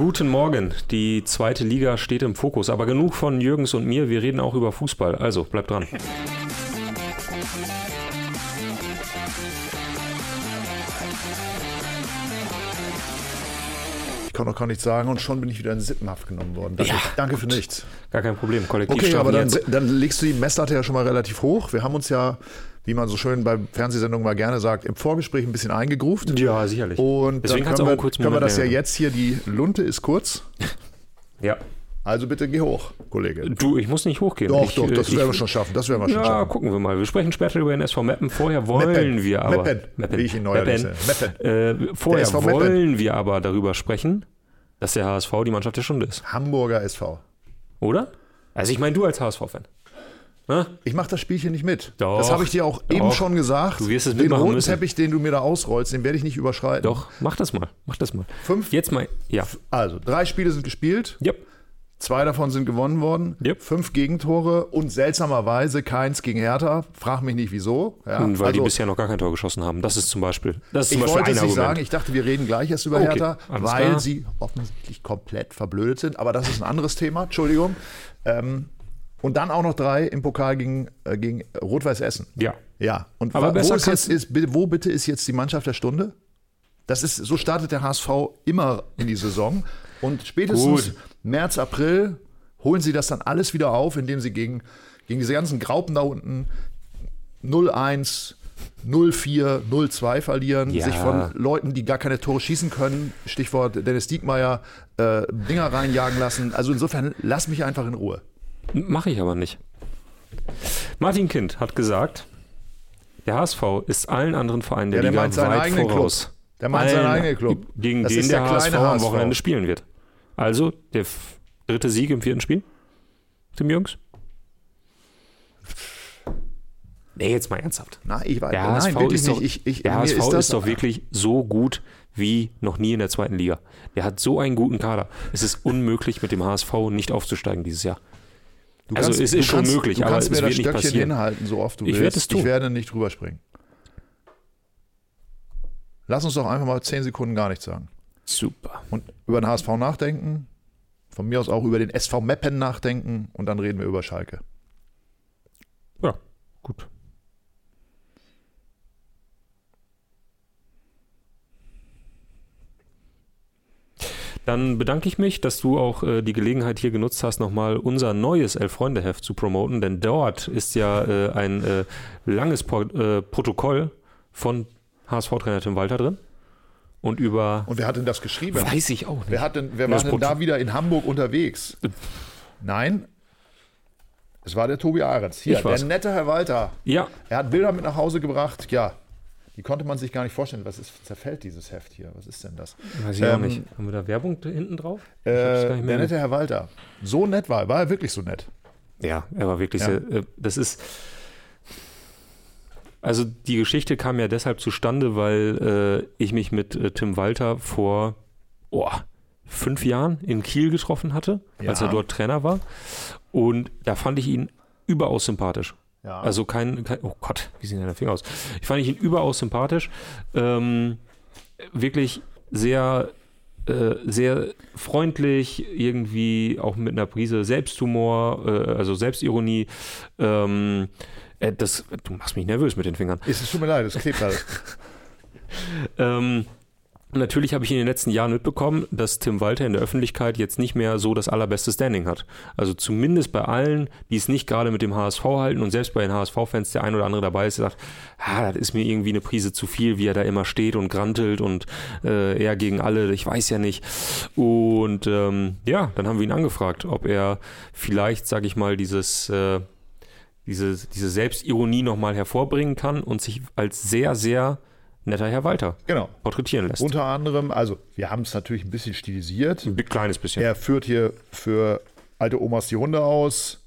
Guten Morgen. Die zweite Liga steht im Fokus. Aber genug von Jürgens und mir. Wir reden auch über Fußball. Also bleibt dran. Ich kann noch gar nichts sagen und schon bin ich wieder in Sippenhaft genommen worden. Danke, Ja, danke für nichts. Gar kein Problem. Kollektiv Okay, aber dann, dann legst du die Messlatte ja schon mal relativ hoch. Wir haben uns ja, wie man so schön bei Fernsehsendungen mal gerne sagt, im Vorgespräch ein bisschen eingegruft. Ja, sicherlich. Und Deswegen dann können wir, können wir das ja jetzt hier, die Lunte ist kurz. Ja. Also bitte geh hoch, Kollege. Du, ich muss nicht hochgehen. Doch, ich, doch, das äh, werden wir ich- schon schaffen. Das werden wir schon Ja, schaffen. gucken wir mal. Wir sprechen später über den SV Meppen. Vorher wollen Meppen. wir aber. Meppen, wie ich ihn nenne. Meppen. Äh, vorher wollen wir aber darüber sprechen, dass der HSV die Mannschaft der Stunde ist. Hamburger SV. Oder? Also ich meine, du als HSV-Fan. Ne? Ich mache das Spielchen nicht mit. Doch, das habe ich dir auch doch. eben schon gesagt. Du wirst es den roten müssen. Teppich, den du mir da ausrollst, den werde ich nicht überschreiten. Doch, mach das mal. Mach das mal. Fünf? Jetzt mal. Ja. Also, drei Spiele sind gespielt. Yep. Zwei davon sind gewonnen worden. Yep. Fünf Gegentore und seltsamerweise keins gegen Hertha. Frag mich nicht wieso. Ja, Und weil die also, bisher noch gar kein Tor geschossen haben. Das ist zum Beispiel. Das ist zum ich Beispiel wollte es nicht sagen. Ich dachte, wir reden gleich erst über Okay, Hertha, weil klar. sie offensichtlich komplett verblödet sind. Aber das ist ein anderes Thema. Entschuldigung. Ähm, und dann auch noch drei im Pokal gegen, äh, gegen Rot-Weiß Essen. Ja. Ja. Und Aber wo, ist jetzt, ist, wo bitte ist jetzt die Mannschaft der Stunde? Das ist, so startet der HSV immer in die Saison. Und spätestens Gut. März, April holen sie das dann alles wieder auf, indem sie gegen, gegen diese ganzen Graupen da unten 0-1, 0-4, 0-2 verlieren, Ja. sich von Leuten, die gar keine Tore schießen können, Stichwort Dennis Diekmeyer, äh, Dinger reinjagen lassen. Also insofern, lass mich einfach in Ruhe. Mache ich aber nicht. Martin Kind hat gesagt, der HSV ist allen anderen Vereinen der Ja, der Liga meint weit voraus. Club. Der meint seinen eigenen Club. Gegen Das den ist der, der HSV kleine am HSV. Wochenende spielen wird. Also der dritte Sieg im vierten Spiel. Tim Jürgens? Nee, jetzt mal ernsthaft. Nein, ich weiß, Der nein, HSV, ist doch, nicht. Ich, ich, der HSV ist, das- doch wirklich so gut wie noch nie in der zweiten Liga. Der hat so einen guten Kader. Es ist unmöglich, mit dem HSV nicht aufzusteigen dieses Jahr. Du also kannst- es ist schon kannst- möglich, du aber kannst es mir das wird nicht Stöckchen passieren. hinhalten, so oft du Ich willst. werde es tun. Ich werde nicht drüber springen. Lass uns doch einfach mal zehn Sekunden gar nichts sagen. Super. Und über den HSV nachdenken. Von mir aus auch über den SV Meppen nachdenken. Und dann reden wir über Schalke. Ja, gut. Dann bedanke ich mich, dass du auch äh, die Gelegenheit hier genutzt hast, nochmal unser neues Elf-Freunde-Heft zu promoten, denn dort ist ja äh, ein äh, langes Pro äh, Protokoll von HSV-Trainer Tim Walter drin. Und über. Und wer hat denn das geschrieben? weiß ich auch nicht. Wer, hat denn, wer war denn Proto- da wieder in Hamburg unterwegs? Nein, es war der Tobi Ahrens. Hier, der nette Herr Walter. Ja, Er hat Bilder mit nach Hause gebracht. Ja, die konnte man sich gar nicht vorstellen. Was ist, zerfällt dieses Heft hier? Was ist denn das? weiß ich auch Ähm, nicht. Haben wir da Werbung hinten drauf? Äh, der nette Herr Walter. So nett war er. War er wirklich so nett? Ja, er war wirklich Ja. sehr, äh, das ist, also die Geschichte kam ja deshalb zustande, weil äh, ich mich mit äh, Tim Walter vor oh, fünf Jahren in Kiel getroffen hatte, als Ja. er dort Trainer war. Und da fand ich ihn überaus sympathisch. Ja. Also kein, kein, oh Gott, wie sieht denn der Finger aus? Ich fand ihn überaus sympathisch. Ähm, wirklich sehr, äh, sehr freundlich, irgendwie auch mit einer Prise Selbsthumor, äh, also Selbstironie. Ähm, äh, das, du machst mich nervös mit den Fingern. Es tut mir leid, es klebt alles. Ähm, natürlich habe ich in den letzten Jahren mitbekommen, dass Tim Walter in der Öffentlichkeit jetzt nicht mehr so das allerbeste Standing hat. Also zumindest bei allen, die es nicht gerade mit dem HSV halten und selbst bei den HSV-Fans der ein oder andere dabei ist, der sagt, ah, das ist mir irgendwie eine Prise zu viel, wie er da immer steht und grantelt und äh, er gegen alle, ich weiß ja nicht. Und ähm, ja, dann haben wir ihn angefragt, ob er vielleicht, sage ich mal, dieses äh, diese, diese Selbstironie nochmal hervorbringen kann und sich als sehr, sehr netter Herr Walter Genau. porträtieren lässt. Unter anderem, also wir haben es natürlich ein bisschen stilisiert. Ein kleines bisschen. Er führt hier für alte Omas die Hunde aus.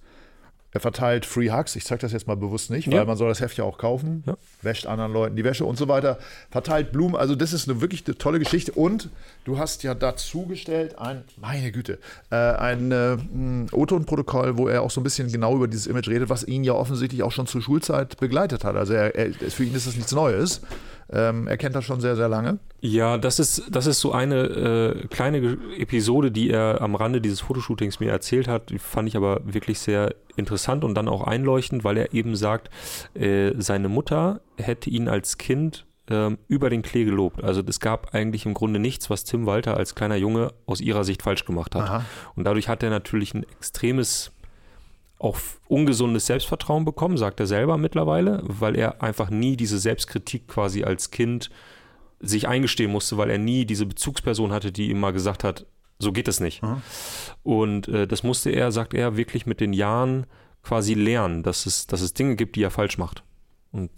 Er verteilt Free Hugs, ich zeige das jetzt mal bewusst nicht, Ja. weil man soll das Heft ja auch kaufen, Ja. wäscht anderen Leuten die Wäsche und so weiter, verteilt Blumen, also das ist eine wirklich eine tolle Geschichte und du hast ja dazu gestellt ein, meine Güte, äh, ein äh, mh, O-Ton-Protokoll, wo er auch so ein bisschen genau über dieses Image redet, was ihn ja offensichtlich auch schon zur Schulzeit begleitet hat, also er, er, für ihn ist das nichts Neues, ähm, er kennt das schon sehr, sehr lange. Ja, das ist, das ist so eine äh, kleine Episode, die er am Rande dieses Fotoshootings mir erzählt hat. Die fand ich aber wirklich sehr interessant und dann auch einleuchtend, weil er eben sagt, äh, seine Mutter hätte ihn als Kind ähm, über den Klee gelobt. Also es gab eigentlich im Grunde nichts, was Tim Walter als kleiner Junge aus ihrer Sicht falsch gemacht hat. Aha. Und dadurch hat er natürlich ein extremes, auch ungesundes Selbstvertrauen bekommen, sagt er selber mittlerweile, weil er einfach nie diese Selbstkritik quasi als Kind sich eingestehen musste, weil er nie diese Bezugsperson hatte, die ihm mal gesagt hat, so geht es nicht. Mhm. Und äh, das musste er, sagt er, wirklich mit den Jahren quasi lernen, dass es, dass es Dinge gibt, die er falsch macht. Und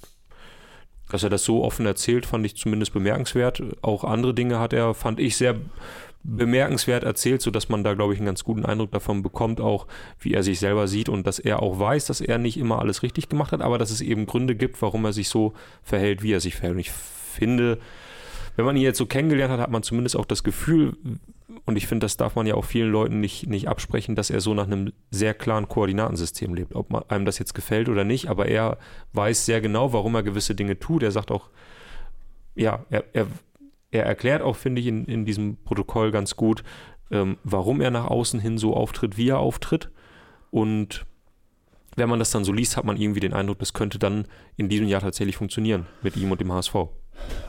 dass er das so offen erzählt, fand ich zumindest bemerkenswert. Auch andere Dinge hat er, fand ich, sehr bemerkenswert erzählt, sodass man da, glaube ich, einen ganz guten Eindruck davon bekommt, auch wie er sich selber sieht und dass er auch weiß, dass er nicht immer alles richtig gemacht hat, aber dass es eben Gründe gibt, warum er sich so verhält, wie er sich verhält. Und ich finde, wenn man ihn jetzt so kennengelernt hat, hat man zumindest auch das Gefühl, und ich finde, das darf man ja auch vielen Leuten nicht, nicht absprechen, dass er so nach einem sehr klaren Koordinatensystem lebt. Ob man, einem das jetzt gefällt oder nicht, aber er weiß sehr genau, warum er gewisse Dinge tut. Er sagt auch, ja, er, er, er erklärt auch, finde ich, in, in diesem Protokoll ganz gut, ähm, warum er nach außen hin so auftritt, wie er auftritt. Und wenn man das dann so liest, hat man irgendwie den Eindruck, das könnte dann in diesem Jahr tatsächlich funktionieren mit ihm und dem HSV.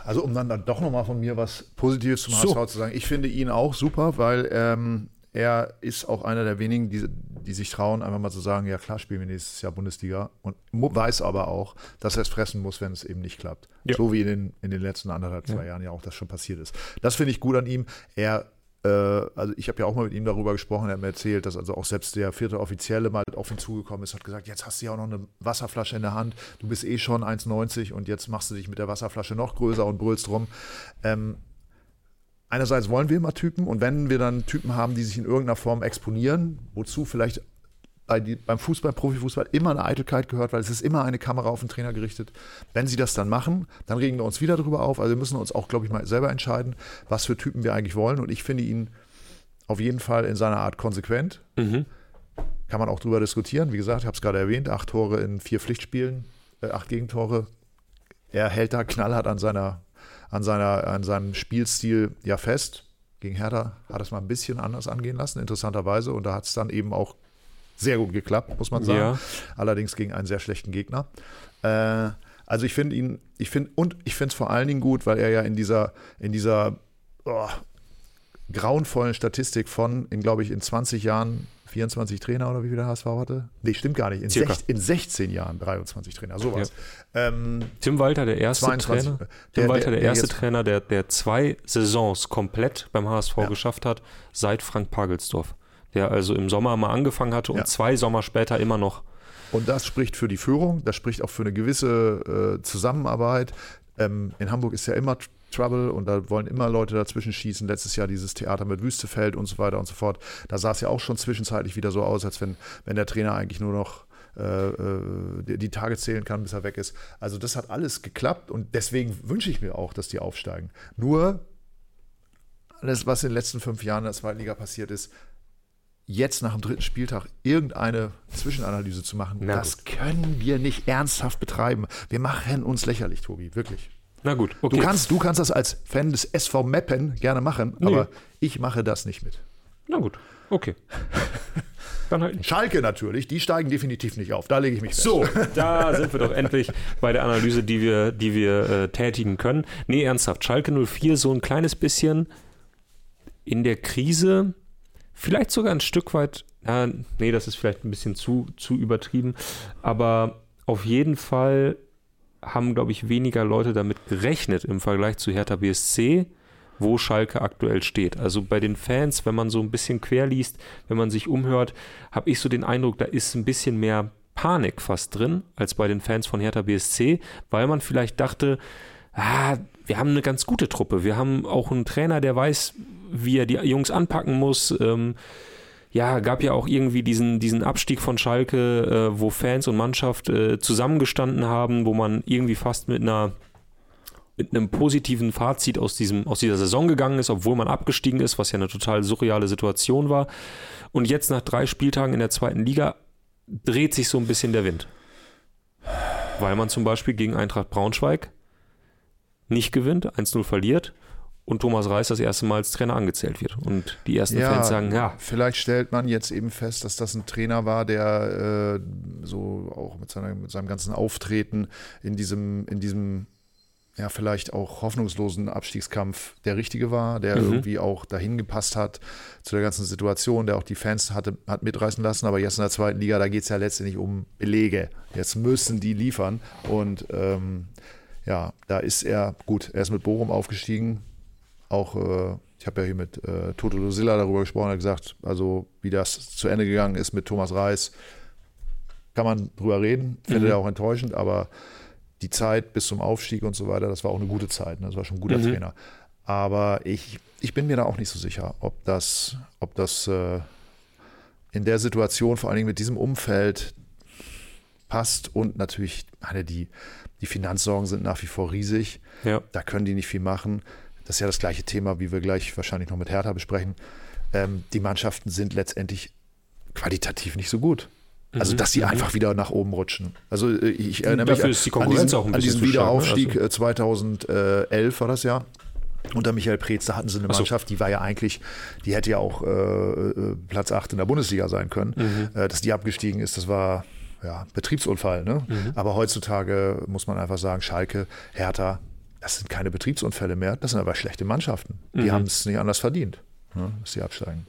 Also um dann, dann doch nochmal von mir was Positives zum So. HSV zu sagen. Ich finde ihn auch super, weil ähm, er ist auch einer der wenigen, die, die sich trauen, einfach mal zu sagen, ja klar spielen wir nächstes Jahr Bundesliga und weiß aber auch, dass er es fressen muss, wenn es eben nicht klappt. Ja. So wie in den, in den letzten anderthalb, zwei Ja. Jahren ja auch das schon passiert ist. Das finde ich gut an ihm. Er äh, also ich habe ja auch mal mit ihm darüber gesprochen, er hat mir erzählt, dass also auch selbst der vierte Offizielle mal auf ihn zugekommen ist, hat gesagt, jetzt hast du ja auch noch eine Wasserflasche in der Hand, du bist eh schon 1,90 und jetzt machst du dich mit der Wasserflasche noch größer und brüllst rum. Ähm, einerseits wollen wir immer Typen und wenn wir dann Typen haben, die sich in irgendeiner Form exponieren, wozu vielleicht bei die, beim Fußball, Profifußball immer eine Eitelkeit gehört, weil es ist immer eine Kamera auf den Trainer gerichtet. Wenn sie das dann machen, dann regen wir uns wieder darüber auf. Also wir müssen uns auch, glaube ich, mal selber entscheiden, was für Typen wir eigentlich wollen. Und ich finde ihn auf jeden Fall in seiner Art konsequent. Mhm. Kann man auch drüber diskutieren. Wie gesagt, ich habe es gerade erwähnt, acht Tore in vier Pflichtspielen, äh, acht Gegentore. Er hält da knallhart an, seiner, an, seiner, an seinem Spielstil ja fest. Gegen Hertha hat es mal ein bisschen anders angehen lassen, interessanterweise. Und da hat es dann eben auch sehr gut geklappt, muss man sagen. Ja. Allerdings gegen einen sehr schlechten Gegner. Äh, also ich finde ihn, ich finde, und ich finde es vor allen Dingen gut, weil er ja in dieser, in dieser oh, grauenvollen Statistik von, in glaube ich, in 20 Jahren 24 Trainer oder wie viel der HSV hatte? Nee, stimmt gar nicht. In, sech, in 16 Jahren 23 Trainer, sowas. Ähm, Tim Walter, der erste 22. Trainer. Der- Tim Walter, der- der, der erste jetzt- Trainer, der, der zwei Saisons komplett beim HSV Ja. geschafft hat, seit Frank Pagelsdorf. Der also im Sommer mal angefangen hatte und Ja. zwei Sommer später immer noch. Und das spricht für die Führung, das spricht auch für eine gewisse äh, Zusammenarbeit. Ähm, in Hamburg ist ja immer Trouble und da wollen immer Leute dazwischen schießen. Letztes Jahr dieses Theater mit Wüstefeld und so weiter und so fort. Da sah es ja auch schon zwischenzeitlich wieder so aus, als wenn, wenn der Trainer eigentlich nur noch äh, äh, die, die Tage zählen kann, bis er weg ist. Also das hat alles geklappt und deswegen wünsche ich mir auch, dass die aufsteigen. Nur alles, was in den letzten fünf Jahren in der zweiten Liga passiert ist, jetzt nach dem dritten Spieltag irgendeine Zwischenanalyse zu machen, Na das können wir nicht ernsthaft betreiben. Wir machen uns lächerlich, Tobi, wirklich. Na gut, okay. Du, kannst, du kannst das als Fan des SV Meppen gerne machen, Nee. aber ich mache das nicht mit. Na gut, okay. Dann halt nicht. Schalke natürlich, die steigen definitiv nicht auf. Da lege ich mich fest. So, da sind wir doch endlich bei der Analyse, die wir, die wir äh, tätigen können. Nee, ernsthaft, Schalke 04 so ein kleines bisschen in der Krise, vielleicht sogar ein Stück weit, äh, nee, das ist vielleicht ein bisschen zu, zu übertrieben, aber auf jeden Fall haben, glaube ich, weniger Leute damit gerechnet im Vergleich zu Hertha BSC, wo Schalke aktuell steht. Also bei den Fans, wenn man so ein bisschen quer liest, wenn man sich umhört, habe ich so den Eindruck, da ist ein bisschen mehr Panik fast drin als bei den Fans von Hertha BSC, weil man vielleicht dachte, ah, wir haben eine ganz gute Truppe. Wir haben auch einen Trainer, der weiß, wie er die Jungs anpacken muss. Ähm, ja, gab ja auch irgendwie diesen, diesen Abstieg von Schalke, äh, wo Fans und Mannschaft äh, zusammengestanden haben, wo man irgendwie fast mit einer mit einem positiven Fazit aus, diesem, aus dieser Saison gegangen ist, obwohl man abgestiegen ist, was ja eine total surreale Situation war. Und jetzt nach drei Spieltagen in der zweiten Liga dreht sich so ein bisschen der Wind. Weil man zum Beispiel gegen Eintracht Braunschweig nicht gewinnt, 1-0 verliert und Thomas Reis das erste Mal als Trainer angezählt wird. Und die ersten ja, Fans sagen, ja. Vielleicht stellt man jetzt eben fest, dass das ein Trainer war, der äh, so auch mit, seiner, mit seinem ganzen Auftreten in diesem, in diesem ja, vielleicht auch hoffnungslosen Abstiegskampf der richtige war, der mhm. irgendwie auch dahin gepasst hat zu der ganzen Situation, der auch die Fans hatte, hat mitreißen lassen. Aber jetzt in der zweiten Liga, da geht es ja letztendlich um Belege. Jetzt müssen die liefern. Und ähm, ja, da ist er, gut, er ist mit Bochum aufgestiegen. Auch, äh, ich habe ja hier mit äh, Toto Lucilla darüber gesprochen, hat gesagt, also wie das zu Ende gegangen ist mit Thomas Reis, kann man drüber reden, findet mhm. er auch enttäuschend, aber die Zeit bis zum Aufstieg und so weiter, das war auch eine gute Zeit. Ne? Das war schon ein guter mhm. Trainer. Aber ich, ich bin mir da auch nicht so sicher, ob das, ob das äh, in der Situation, vor allen Dingen mit diesem Umfeld, passt. Und natürlich, die, die Finanzsorgen sind nach wie vor riesig. Ja. Da können die nicht viel machen. Das ist ja das gleiche Thema, wie wir gleich wahrscheinlich noch mit Hertha besprechen. Ähm, die Mannschaften sind letztendlich qualitativ nicht so gut. Also, mhm. dass sie mhm. einfach wieder nach oben rutschen. Also, äh, ich erinnere Dafür mich an, diesen, an diesen Wiederaufstieg also. 2011 äh, war das ja. Unter Michael Preetz, da hatten sie eine Mannschaft, die war ja eigentlich, die hätte ja auch äh, äh Platz 8 in der Bundesliga sein können. Mhm. Äh, dass die abgestiegen ist, das war ja, Betriebsunfall. Ne? Mhm. Aber heutzutage muss man einfach sagen, Schalke, Hertha, das sind keine Betriebsunfälle mehr, das sind aber schlechte Mannschaften. Die mhm. haben es nicht anders verdient, ne, dass sie absteigen.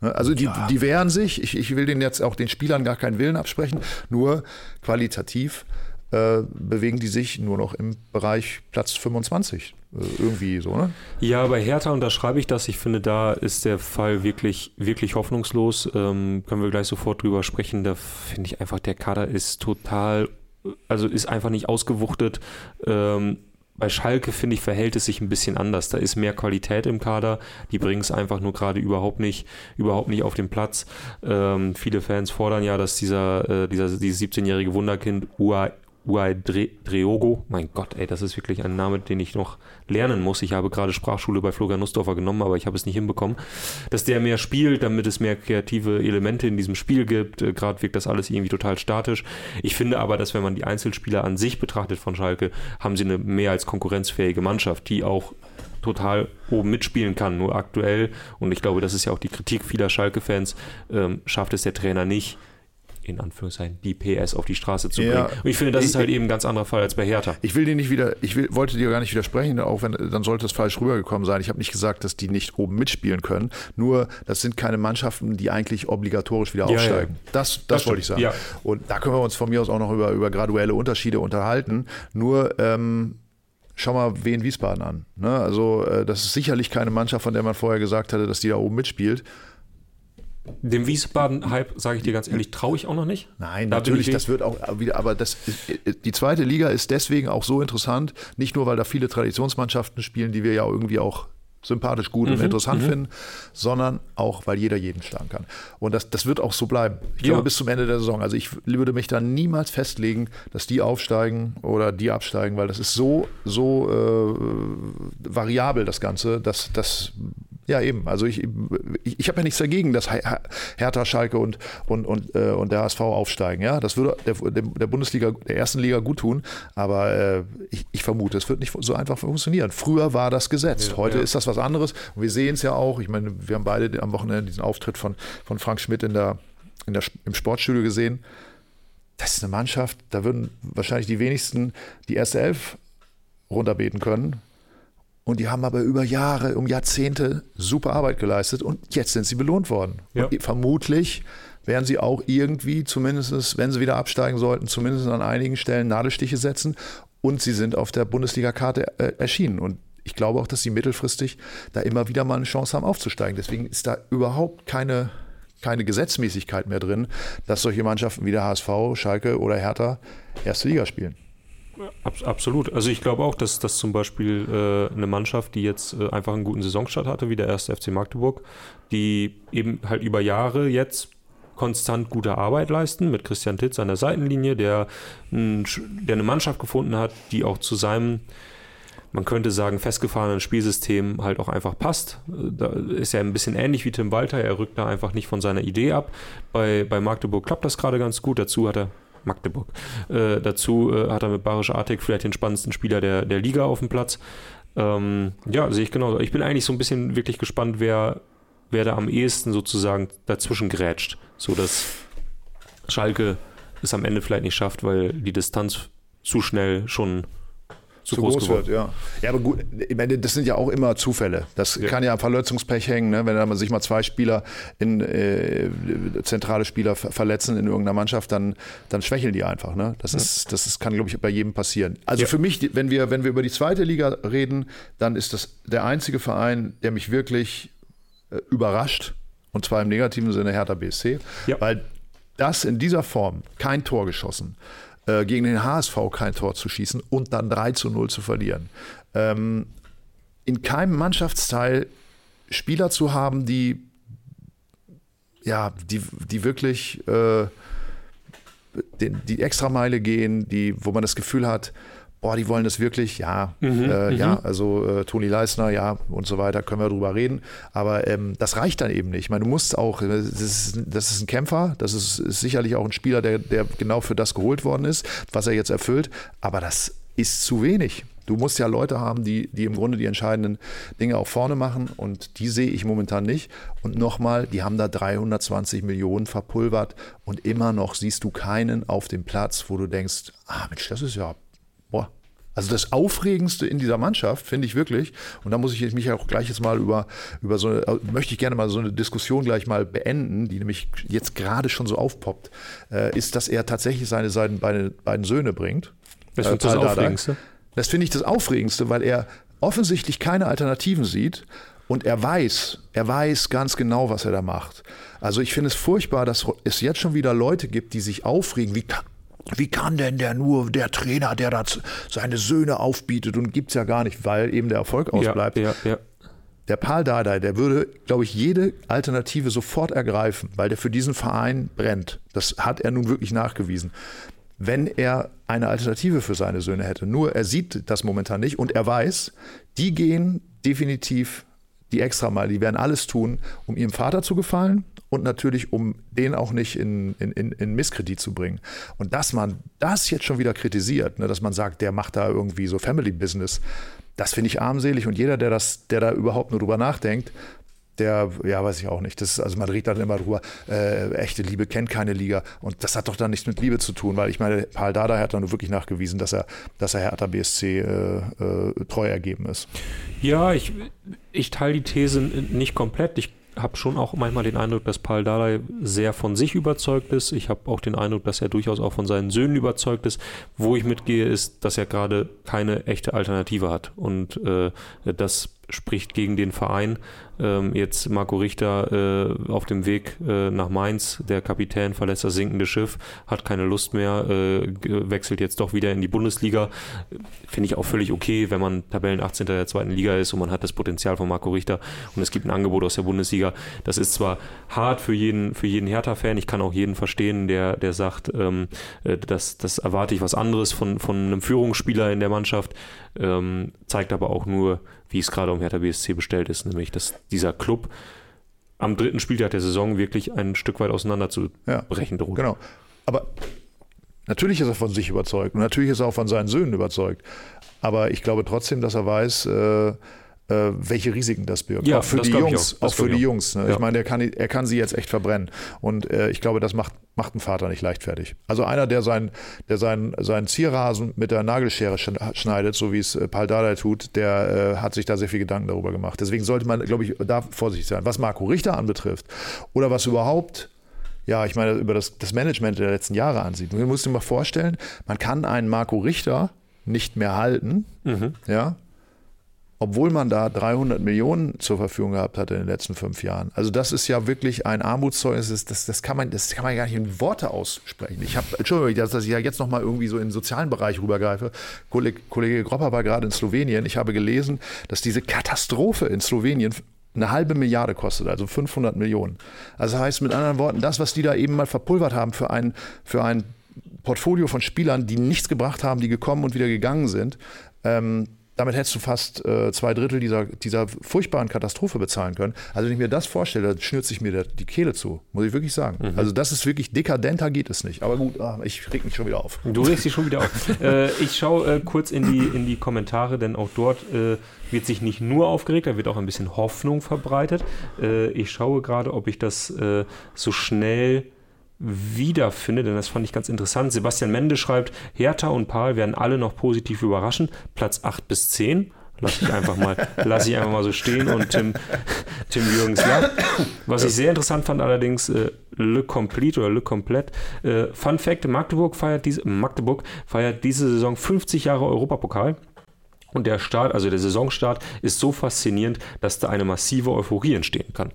Ne? Also die, ja. die wehren sich. Ich, ich will den jetzt auch den Spielern gar keinen Willen absprechen. Nur qualitativ äh, bewegen die sich nur noch im Bereich Platz 25. Äh, irgendwie so, ne? Ja, bei Hertha unterschreibe ich das. Ich finde, da ist der Fall wirklich, wirklich hoffnungslos. Ähm, können wir gleich sofort drüber sprechen. Da finde ich einfach, der Kader ist total, also ist einfach nicht ausgewuchtet. Ähm, bei Schalke, finde ich, verhält es sich ein bisschen anders. Da ist mehr Qualität im Kader. Die bringen es einfach nur gerade überhaupt nicht, überhaupt nicht auf den Platz. Ähm, viele Fans fordern ja, dass dieser, äh, dieser dieses 17-jährige Wunderkind Ua Uai Dreogo, mein Gott, ey, das ist wirklich ein Name, den ich noch lernen muss. Ich habe gerade Sprachschule bei Florian Nussdorfer genommen, aber ich habe es nicht hinbekommen. Dass der mehr spielt, damit es mehr kreative Elemente in diesem Spiel gibt. Äh, gerade wirkt das alles irgendwie total statisch. Ich finde aber, dass wenn man die Einzelspieler an sich betrachtet von Schalke, haben sie eine mehr als konkurrenzfähige Mannschaft, die auch total oben mitspielen kann. Nur aktuell, und ich glaube, das ist ja auch die Kritik vieler Schalke-Fans, ähm, schafft es der Trainer nicht, in Anführungszeichen die PS auf die Straße zu bringen. Ja, und ich finde, das ich, ist halt eben ein ganz anderer Fall als bei Hertha. Ich will dir nicht wieder, ich will, wollte dir gar nicht widersprechen, auch wenn, dann sollte es falsch rübergekommen sein. Ich habe nicht gesagt, dass die nicht oben mitspielen können. Nur, das sind keine Mannschaften, die eigentlich obligatorisch wieder aufsteigen. Ja. Das, das, das wollte ich sagen. Und da können wir uns von mir aus auch noch über, über graduelle Unterschiede unterhalten. Nur, ähm, schau mal Wien Wiesbaden an. Ne? Also, äh, das ist sicherlich keine Mannschaft, von der man vorher gesagt hatte, dass die da oben mitspielt. Dem Wiesbaden-Hype, sage ich dir ganz ehrlich, traue ich auch noch nicht. Nein, da natürlich, das wird auch wieder, aber das, die zweite Liga ist deswegen auch so interessant, nicht nur, weil da viele Traditionsmannschaften spielen, die wir ja irgendwie auch sympathisch, gut mhm, und interessant mhm. finden, sondern auch, weil jeder jeden schlagen kann. Und das, das wird auch so bleiben. Ich glaube, bis zum Ende der Saison. Also ich würde mich da niemals festlegen, dass die aufsteigen oder die absteigen, weil das ist so, so äh, variabel, das Ganze, dass das ja, eben. Also ich, ich, ich habe ja nichts dagegen, dass Hertha, Schalke und, und, und, äh, und der HSV aufsteigen. Ja, das würde der, der Bundesliga, der ersten Liga gut tun. Aber äh, ich, ich, vermute, es wird nicht so einfach funktionieren. Früher war das gesetzt. Ja, Heute ja. ist das was anderes. Und wir sehen es ja auch. Ich meine, wir haben beide am Wochenende diesen Auftritt von, von Frank Schmidt in der, in der, im Sportstudio gesehen. Das ist eine Mannschaft, da würden wahrscheinlich die wenigsten die erste Elf runterbeten können. Und die haben aber über Jahre, um Jahrzehnte super Arbeit geleistet und jetzt sind sie belohnt worden. Ja. vermutlich werden sie auch irgendwie, zumindest wenn sie wieder absteigen sollten, zumindest an einigen Stellen Nadelstiche setzen. Und sie sind auf der Bundesliga-Karte äh, erschienen. Und ich glaube auch, dass sie mittelfristig da immer wieder mal eine Chance haben aufzusteigen. Deswegen ist da überhaupt keine, keine Gesetzmäßigkeit mehr drin, dass solche Mannschaften wie der HSV, Schalke oder Hertha erste Liga spielen. Absolut. Also ich glaube auch, dass, dass zum Beispiel äh, eine Mannschaft, die jetzt äh, einfach einen guten Saisonstart hatte, wie der erste FC Magdeburg, die eben halt über Jahre jetzt konstant gute Arbeit leisten mit Christian Titz an der Seitenlinie, der, der eine Mannschaft gefunden hat, die auch zu seinem man könnte sagen, festgefahrenen Spielsystem halt auch einfach passt. Da ist ja ein bisschen ähnlich wie Tim Walter, er rückt da einfach nicht von seiner Idee ab. Bei, bei Magdeburg klappt das gerade ganz gut. Dazu hat er Magdeburg. Äh, dazu äh, hat er mit Barisch Artik vielleicht den spannendsten Spieler der, der Liga auf dem Platz. Ähm, ja, sehe ich genauso. Ich bin eigentlich so ein bisschen wirklich gespannt, wer, wer da am ehesten sozusagen dazwischen grätscht, so dass Schalke es am Ende vielleicht nicht schafft, weil die Distanz zu schnell schon zu, zu groß, groß wird. Ja. ja, aber gut, ich meine, das sind ja auch immer Zufälle. Das ja. kann ja am Verletzungspech hängen, ne? wenn man sich mal zwei Spieler in äh, zentrale Spieler verletzen in irgendeiner Mannschaft, dann, dann schwächeln die einfach. Ne? Das, ja. ist, das ist, kann, glaube ich, bei jedem passieren. Also für mich, wenn wir, wenn wir über die zweite Liga reden, dann ist das der einzige Verein, der mich wirklich äh, überrascht. Und zwar im negativen Sinne Hertha BSC. Weil das in dieser Form, kein Tor geschossen, äh, gegen den HSV kein Tor zu schießen und dann 3 zu 0 zu verlieren. Ähm, in keinem Mannschaftsteil Spieler zu haben, die ja, die, die wirklich äh, den, die Extrameile gehen, die, wo man das Gefühl hat, boah, die wollen das wirklich, ja, mhm, äh, mhm. ja, also äh, Toni Leisner, ja, und so weiter, können wir drüber reden. Aber ähm, das reicht dann eben nicht. Ich meine, du musst auch, äh, das ist, das ist ein Kämpfer, das ist, ist sicherlich auch ein Spieler, der, der genau für das geholt worden ist, was er jetzt erfüllt, aber das ist zu wenig. Du musst ja Leute haben, die, die im Grunde die entscheidenden Dinge auch vorne machen und die sehe ich momentan nicht. Und nochmal, die haben da 320 Millionen verpulvert und immer noch siehst du keinen auf dem Platz, wo du denkst, ah Mensch, das ist ja boah, also das Aufregendste in dieser Mannschaft, finde ich wirklich, und da muss ich mich auch gleich jetzt mal über, über so eine, möchte ich gerne mal so eine Diskussion gleich mal beenden, die nämlich jetzt gerade schon so aufpoppt, äh, ist, dass er tatsächlich seine, seine beiden, beiden Söhne bringt. Das ist äh, das Aufregendste. Das finde ich das Aufregendste, weil er offensichtlich keine Alternativen sieht und er weiß, er weiß ganz genau, was er da macht. Also ich finde es furchtbar, dass es jetzt schon wieder Leute gibt, die sich aufregen. Wie, wie kann denn der nur, der Trainer, der da seine Söhne aufbietet und gibt es ja gar nicht, weil eben der Erfolg ausbleibt. Ja, ja, ja. Der Paul Dardai, der würde, glaube ich, jede Alternative sofort ergreifen, weil der für diesen Verein brennt. Das hat er nun wirklich nachgewiesen. Wenn er eine Alternative für seine Söhne hätte. Nur er sieht das momentan nicht und er weiß, die gehen definitiv die extra mal, die werden alles tun, um ihrem Vater zu gefallen und natürlich, um den auch nicht in, in, in Misskredit zu bringen. Und dass man das jetzt schon wieder kritisiert, ne, dass man sagt, der macht da irgendwie so Family Business, das finde ich armselig und jeder, der, das, der da überhaupt nur drüber nachdenkt, der, ja, weiß ich auch nicht. Das also man redet dann immer drüber, äh, echte Liebe kennt keine Liga. Und das hat doch dann nichts mit Liebe zu tun, weil ich meine, Paul Dada hat dann wirklich nachgewiesen, dass er, dass er Hertha BSC äh, äh, treu ergeben ist. Ja, ich, ich teile die These nicht komplett. Ich habe schon auch manchmal den Eindruck, dass Paul Dardai sehr von sich überzeugt ist. Ich habe auch den Eindruck, dass er durchaus auch von seinen Söhnen überzeugt ist. Wo ich mitgehe, ist, dass er gerade keine echte Alternative hat. Und äh, das spricht gegen den Verein. Ähm, jetzt Marco Richter äh, auf dem Weg äh, nach Mainz, der Kapitän verlässt das sinkende Schiff, hat keine Lust mehr, äh, wechselt jetzt doch wieder in die Bundesliga. Finde ich auch völlig okay, wenn man Tabellen 18. der zweiten Liga ist und man hat das Potenzial von Marco Richter und es gibt ein Angebot aus der Bundesliga. Das ist zwar hart für jeden, für jeden Hertha-Fan, ich kann auch jeden verstehen, der, der sagt, ähm, äh, das, das erwarte ich was anderes von, von einem Führungsspieler in der Mannschaft, ähm, zeigt aber auch nur, wie es gerade um Hertha BSC bestellt ist, nämlich dass dieser Club am dritten Spieltag der Saison wirklich ein Stück weit auseinanderzubrechen ja, droht. Genau. Aber natürlich ist er von sich überzeugt und natürlich ist er auch von seinen Söhnen überzeugt. Aber ich glaube trotzdem, dass er weiß, äh, welche Risiken das birgt. Ja, auch für die Jungs. Auch. auch für die Jungs. Ne? Ja. Ich meine, er kann, er kann sie jetzt echt verbrennen. Und äh, ich glaube, das macht, macht ein Vater nicht leichtfertig. Also einer, der, sein, der seinen, seinen Zierrasen mit der Nagelschere schneidet, so wie es äh, Paul Dardai tut, der äh, hat sich da sehr viel Gedanken darüber gemacht. Deswegen sollte man, glaube ich, da vorsichtig sein. Was Marco Richter anbetrifft oder was überhaupt ja, ich meine, über das, das Management der letzten Jahre ansieht. Du musst dir mal vorstellen, man kann einen Marco Richter nicht mehr halten, mhm. ja, obwohl man da 300 Millionen zur Verfügung gehabt hat in den letzten fünf Jahren. Also das ist ja wirklich ein Armutszeugnis, das, das, das, kann, man, das kann man gar nicht in Worte aussprechen. Ich habe, Entschuldigung, dass, dass ich ja jetzt nochmal irgendwie so in den sozialen Bereich rübergreife. Kollege, Kollege Gropper war gerade in Slowenien. Ich habe gelesen, dass diese Katastrophe in Slowenien eine halbe Milliarde kostet, also 500 Millionen. Also das heißt mit anderen Worten, das, was die da eben mal verpulvert haben für ein, für ein Portfolio von Spielern, die nichts gebracht haben, die gekommen und wieder gegangen sind, ähm, damit hättest du fast äh, zwei Drittel dieser, dieser furchtbaren Katastrophe bezahlen können. Also wenn ich mir das vorstelle, dann schnürt sich mir der, die Kehle zu, muss ich wirklich sagen. Mhm. Also das ist wirklich dekadenter geht es nicht. Aber gut, ach, ich reg mich schon wieder auf. Du regst dich schon wieder auf. äh, ich schaue äh, kurz in die, in die Kommentare, denn auch dort äh, wird sich nicht nur aufgeregt, da wird auch ein bisschen Hoffnung verbreitet. Äh, ich schaue gerade, ob ich das äh, so schnell wiederfinde, denn das fand ich ganz interessant. Sebastian Mende schreibt, Hertha und Paul werden alle noch positiv überraschen. Platz 8 bis 10. Lass ich einfach mal, lass ich einfach mal so stehen und Tim, Tim Jürgens ja. Was ich sehr interessant fand allerdings, äh, Le Complete oder Le Komplett. Äh, Fun Fact, Magdeburg feiert, diese, Magdeburg feiert diese Saison 50 Jahre Europapokal. Und der Start, also der Saisonstart, ist so faszinierend, dass da eine massive Euphorie entstehen kann.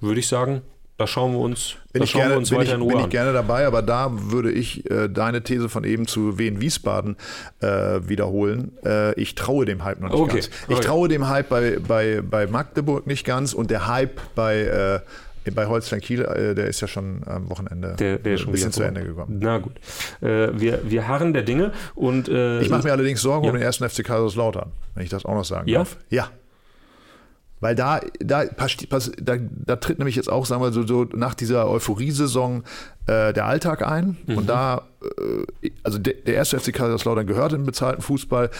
Würde ich sagen, da schauen wir uns, bin da ich schauen gerne, wir uns bin weiter ich, in Ruhe bin ich gerne dabei, aber da würde ich äh, deine These von eben zu Wien Wiesbaden äh, wiederholen. Äh, ich traue dem Hype noch nicht Okay. ganz. Ich Okay. traue dem Hype bei, bei, bei Magdeburg nicht ganz und der Hype bei, äh, bei Holstein Kiel, äh, der ist ja schon am Wochenende Der, der ein bisschen zu. Ende gekommen. Na gut. Äh, wir, wir harren der Dinge und Ich mache mir allerdings Sorgen Ja. um den ersten FC Kaiserslautern, wenn ich das auch noch sagen Ja? darf. Ja. Weil da, da, da, da tritt nämlich jetzt auch, sagen wir so, so nach dieser Euphorie-Saison äh, der Alltag ein. Mhm. Und da, äh, also der, der erste FC Kaiserslautern gehört im bezahlten Fußball.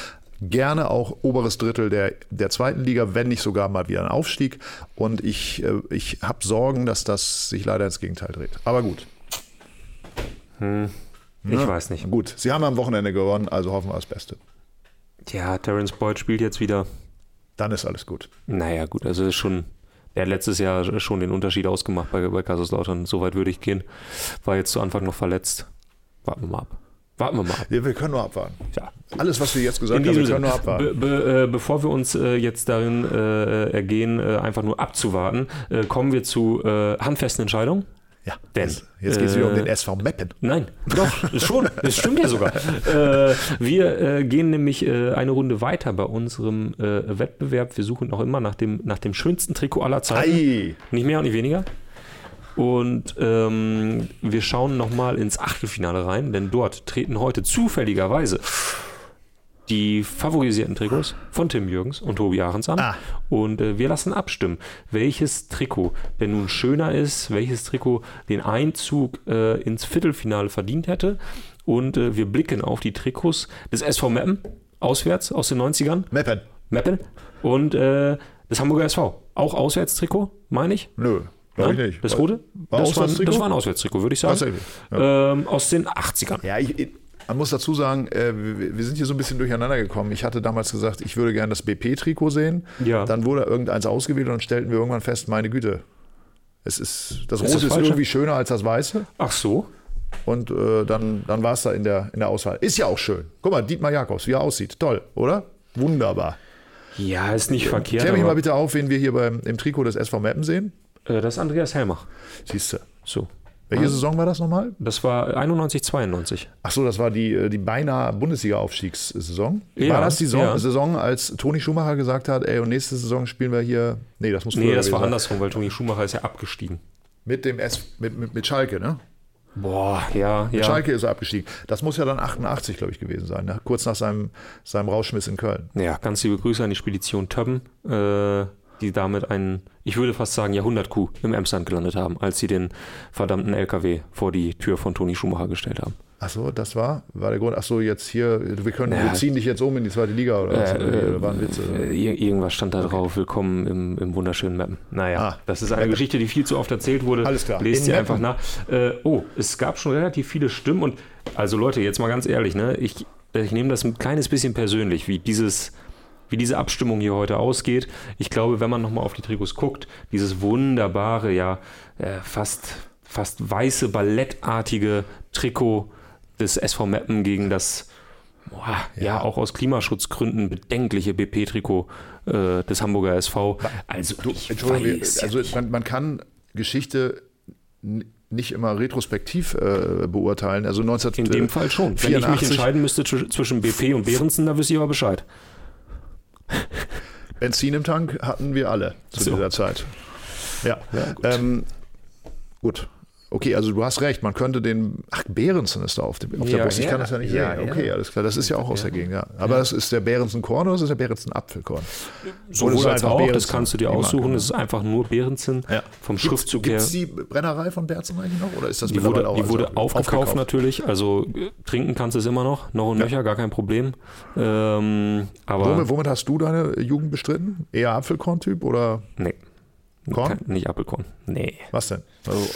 Gerne auch oberes Drittel der, der zweiten Liga, wenn nicht sogar mal wieder ein Aufstieg. Und ich, äh, ich habe Sorgen, dass das sich leider ins Gegenteil dreht. Aber gut. ich weiß nicht. Gut, sie haben am Wochenende gewonnen, also hoffen wir das Beste. Ja, Terence Boyd spielt jetzt wieder. Dann ist alles gut. Naja, gut, also ist schon. Er hat letztes Jahr schon den Unterschied ausgemacht bei, bei Kaiserslautern. So weit würde ich gehen. War jetzt zu Anfang noch verletzt. Warten wir mal ab. Warten wir mal ab. Wir, wir können nur abwarten. Ja. Alles, was wir jetzt gesagt haben, wir können nur Sinne, abwarten. be, be, äh, bevor wir uns äh, jetzt darin äh, ergehen, äh, einfach nur abzuwarten, äh, kommen wir zu äh, handfesten Entscheidungen. Ja, Denn, jetzt, jetzt geht es wieder um äh, den SV Meppen. Nein, doch, schon. Das stimmt ja sogar. Äh, wir äh, gehen nämlich äh, eine Runde weiter bei unserem äh, Wettbewerb. Wir suchen noch immer nach dem, nach dem schönsten Trikot aller Zeiten. Ei! Nicht mehr und nicht weniger. Und ähm, wir schauen nochmal ins Achtelfinale rein, denn dort treten heute zufälligerweise die favorisierten Trikots von Tim Jürgens und Tobi Ahrens an. Ah. Und äh, wir lassen abstimmen, welches Trikot denn nun schöner ist, welches Trikot den Einzug äh, ins Viertelfinale verdient hätte. Und äh, wir blicken auf die Trikots des SV Meppen, auswärts aus den 90ern. Meppen. Meppen. Und äh, des Hamburger SV. Auch Auswärtstrikot, meine ich. Nö, glaube ich nicht. Das rote? War das, war, das war ein Auswärtstrikot, würde ich sagen. Ja. Ähm, aus den 80ern. Ja, ich, man muss dazu sagen, äh, wir, sind hier so ein bisschen durcheinander gekommen. Ich hatte damals gesagt, ich würde gerne das BP-Trikot sehen. Ja. Dann wurde irgendeins ausgewählt und dann stellten wir irgendwann fest, meine Güte, es ist, das Ist Rote ist falsche? irgendwie schöner als das Weiße. Ach so. Und äh, dann, dann war es da in der, in der Auswahl. Ist ja auch schön. Guck mal, Dietmar Jakobs, wie er aussieht. Toll, oder? Wunderbar. Ja, ist nicht verkehrt. Klär mich mal bitte auf, wen wir hier beim, im Trikot des SV Meppen sehen. äh, das ist Andreas Helmach. Siehst du. So. Welche Saison war das nochmal? Das war 91, 92. Ach so, das war die, äh, die beinahe Bundesliga-Aufstiegssaison. Ja, war das die Saison, ja. Saison, als Toni Schumacher gesagt hat, ey, und nächste Saison spielen wir hier. Nee, das muss Nee, das war sein. andersrum, weil Toni Schumacher ist ja abgestiegen. Mit dem S, mit, mit, mit Schalke, ne? Boah, ja, Mit ja. Schalke ist er abgestiegen. Das muss ja dann 88, glaube ich, gewesen sein, ne? kurz nach seinem, seinem Rauschmiss in Köln. Ja, ganz liebe Grüße an die Spedition Többen, äh, die damit einen, ich würde fast sagen, Jahrhundert-Kuh im Emsland gelandet haben, als sie den verdammten LKW vor die Tür von Toni Schumacher gestellt haben. Ach so, das war, war der Grund. Ach so, jetzt hier, wir können, Ja. wir ziehen dich jetzt um in die zweite Liga oder was? Oder war ein Witz. Äh, irgendwas stand da drauf, willkommen im, im wunderschönen Mappen. Naja, Ah, das ist eine. Geschichte, die viel zu oft erzählt wurde. Alles klar. Lest sie einfach nach. Äh, oh, es gab schon relativ viele Stimmen und also Leute, jetzt mal ganz ehrlich, ne, ich, ich nehme das ein kleines bisschen persönlich, wie dieses wie diese Abstimmung hier heute ausgeht. Ich glaube, wenn man nochmal auf die Trikots guckt, dieses wunderbare, ja, äh, fast, fast weiße, ballettartige Trikot des SV Meppen gegen das Boah, ja. ja. auch aus Klimaschutzgründen bedenkliche BP-Trikot äh, des Hamburger SV. Also, du, weiß, also man, man, kann Geschichte nicht immer retrospektiv äh, beurteilen. Also 19, In dem Fall schon. 84. Wenn ich mich entscheiden müsste zwischen BP und Behrensen, dann wüsste ich aber Bescheid. Benzin im Tank hatten wir alle zu so. dieser Zeit. Ja, ja gut. Ähm, gut. Okay, also du hast recht, man könnte den. Ach, Behrensen ist da auf, dem, auf ja, der Brust. Ich ja, kann das ja nicht ja, sehen. Okay, alles klar. Das ist ja auch aus der Gegend, ja. Aber das ist der Behrensen Korn oder ist das der Behrensen Apfelkorn? Sowohl als auch, Behrensen, das kannst du dir aussuchen. Es ist einfach nur Behrensen vom gibt's, Schriftzug her. Gibt es die Brennerei von Berzen eigentlich noch? Oder ist das die wurde, auch die wurde also aufgekauft, aufgekauft, natürlich. Also äh, trinken kannst du es immer noch. Noch und nöcher, gar kein Problem. Ähm, aber womit, womit hast du deine Jugend bestritten? Eher Apfelkorn-Typ oder? Nee. Korn? nicht Apfelkorn. Nee. Was denn? Also,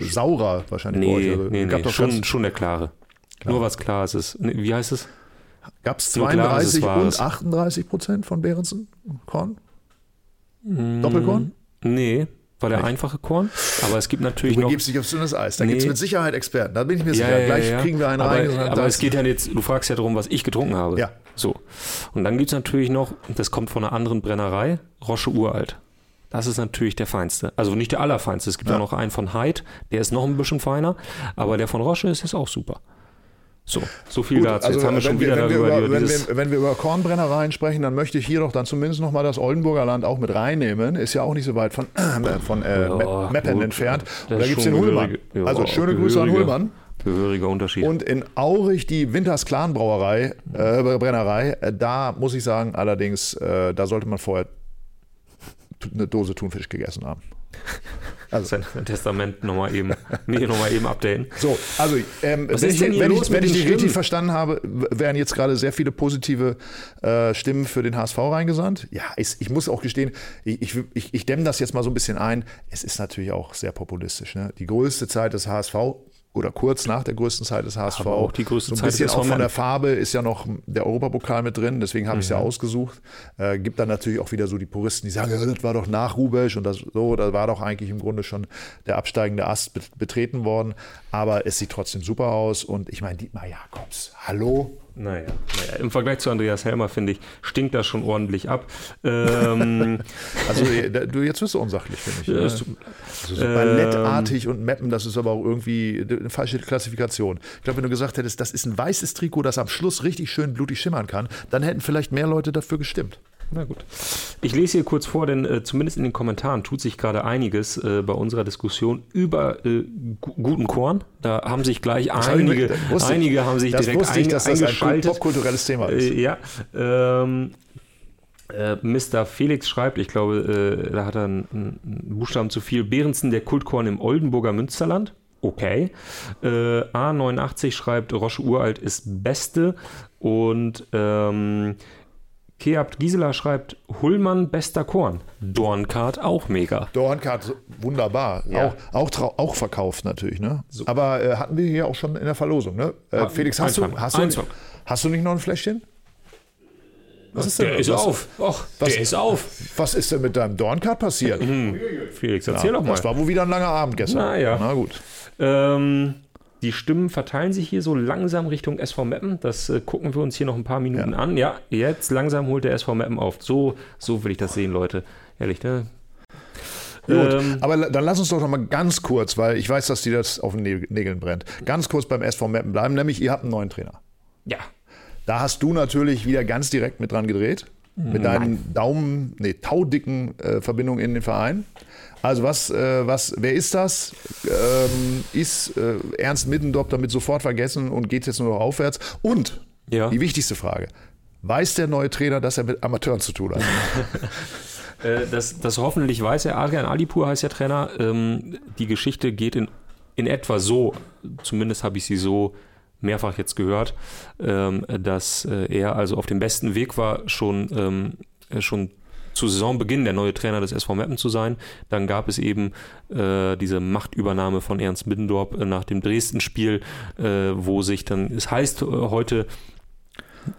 saurer wahrscheinlich nee. Also, nee, nee. schon, schon der klare. Klar. Nur was klar ist. Wie heißt es? Gab es 32 und 38 Prozent von Behrensen Korn? Mm, Doppelkorn? Nee, war der Echt? einfache Korn. Aber es gibt natürlich du noch... Du dich auf dünnes Eis. Da nee. gibt es mit Sicherheit Experten. Da bin ich mir sicher. Ja, Gleich ja, ja. kriegen wir einen aber, rein. Aber es geht ja jetzt... Du fragst ja darum, was ich getrunken habe. Ja. So. Und dann gibt es natürlich noch... Das kommt von einer anderen Brennerei. Roche Uralt. Das ist natürlich der feinste. Also nicht der allerfeinste. Es gibt ja. auch noch einen von Hyde, der ist noch ein bisschen feiner, aber der von Roche ist jetzt auch super. So, so viel Gut, dazu. Jetzt also haben wir schon wieder wenn darüber. Wir über, wenn, wir, wenn wir über Kornbrennereien sprechen, dann möchte ich hier doch dann zumindest noch mal das Oldenburger Land auch mit reinnehmen. Ist ja auch nicht so weit von, äh, von äh, ja, Meppen entfernt. da gibt es den Hullmann. Ja, also schöne Grüße an Hullmann. Gehöriger Unterschied. Und in Aurich die Winters Clan Brauerei, äh, Brennerei, äh, da muss ich sagen, allerdings, äh, da sollte man vorher eine Dose Thunfisch gegessen haben. Also. Sein Testament nochmal eben, nee, noch eben updaten. So, also, ähm, wenn, ich, wenn, ich, wenn ich dich richtig verstanden habe, werden jetzt gerade sehr viele positive äh, Stimmen für den HSV reingesandt. Ja, ich, ich muss auch gestehen, ich, ich, ich dämme das jetzt mal so ein bisschen ein. Es ist natürlich auch sehr populistisch. Ne? Die größte Zeit des HSV oder kurz nach der größten Zeit des HSV. Aber auch die größte so ein Zeit bisschen auch von der Farbe ist ja noch der Europapokal mit drin, deswegen habe ich es ja mhm. ausgesucht. Äh, gibt dann natürlich auch wieder so die Puristen, die sagen, ja, das war doch nach Rubesch und das so, da war doch eigentlich im Grunde schon der absteigende Ast betreten worden. Aber es sieht trotzdem super aus und ich meine, Dietmar Jakobs, hallo, naja, naja, im Vergleich zu Andreas Helmer, finde ich, stinkt das schon ordentlich ab. Ähm, also du, jetzt wirst du unsachlich, finde ich. Ja, ne? also so ballettartig ähm, und Mappen, das ist aber auch irgendwie eine falsche Klassifikation. Ich glaube, wenn du gesagt hättest, das ist ein weißes Trikot, das am Schluss richtig schön blutig schimmern kann, dann hätten vielleicht mehr Leute dafür gestimmt. Na gut. Ich lese hier kurz vor, denn äh, zumindest in den Kommentaren tut sich gerade einiges äh, bei unserer Diskussion über äh, guten Korn. Da haben sich gleich das einige, ich, einige ich, haben sich direkt ich, dass das ein popkulturelles Thema ist. Äh, ja. Ähm, äh, Mr. Felix schreibt, ich glaube, äh, da hat er einen, einen Buchstaben zu viel. Behrensen, der Kultkorn im Oldenburger Münsterland. Okay. A89 schreibt, Roche Uralt ist Beste. Und ähm, Keabt Gisela schreibt, Hullmann bester Korn. Dornkart auch mega. Dornkart wunderbar. Ja. Auch, auch, auch verkauft natürlich. Ne? So. Aber äh, hatten wir hier auch schon in der Verlosung. Ne? Äh, Felix, hast du, hast, du, hast du nicht noch ein Fläschchen? Was ist denn? Der ist was, auf. Och, was, der ist auf. Was ist denn mit deinem Dornkart passiert? Mhm. Felix, erzähl ja, doch mal. Das war wohl wieder ein langer Abend gestern. Na ja. Na gut. Ähm, die Stimmen verteilen sich hier so langsam Richtung SV Meppen. Das äh, gucken wir uns hier noch ein paar Minuten ja. an. Ja, jetzt langsam holt der SV Meppen auf. So, so will ich das sehen, Leute. Ehrlich, ne? Gut, ähm, aber dann lass uns doch noch mal ganz kurz, weil ich weiß, dass dir das auf den Nägeln brennt. Ganz kurz beim SV Meppen bleiben, nämlich ihr habt einen neuen Trainer. Ja. Da hast du natürlich wieder ganz direkt mit dran gedreht. Mit deinen Daumen, nee, taudicken äh, Verbindungen in den Verein. Also was, äh, was, wer ist das? Ähm, ist äh, Ernst Middendorf damit sofort vergessen und geht jetzt nur noch aufwärts? Und ja. die wichtigste Frage: Weiß der neue Trainer, dass er mit Amateuren zu tun hat? Äh, das, das hoffentlich weiß er. Adrian Alipur heißt der Trainer. Ähm, die Geschichte geht in, in etwa so, zumindest habe ich sie so mehrfach jetzt gehört, ähm, dass äh, er also auf dem besten Weg war, schon, ähm, schon zu Saisonbeginn der neue Trainer des SV Meppen zu sein. Dann gab es eben äh, diese Machtübernahme von Ernst Middendorf äh, nach dem Dresden-Spiel, äh, wo sich dann, es heißt äh, heute,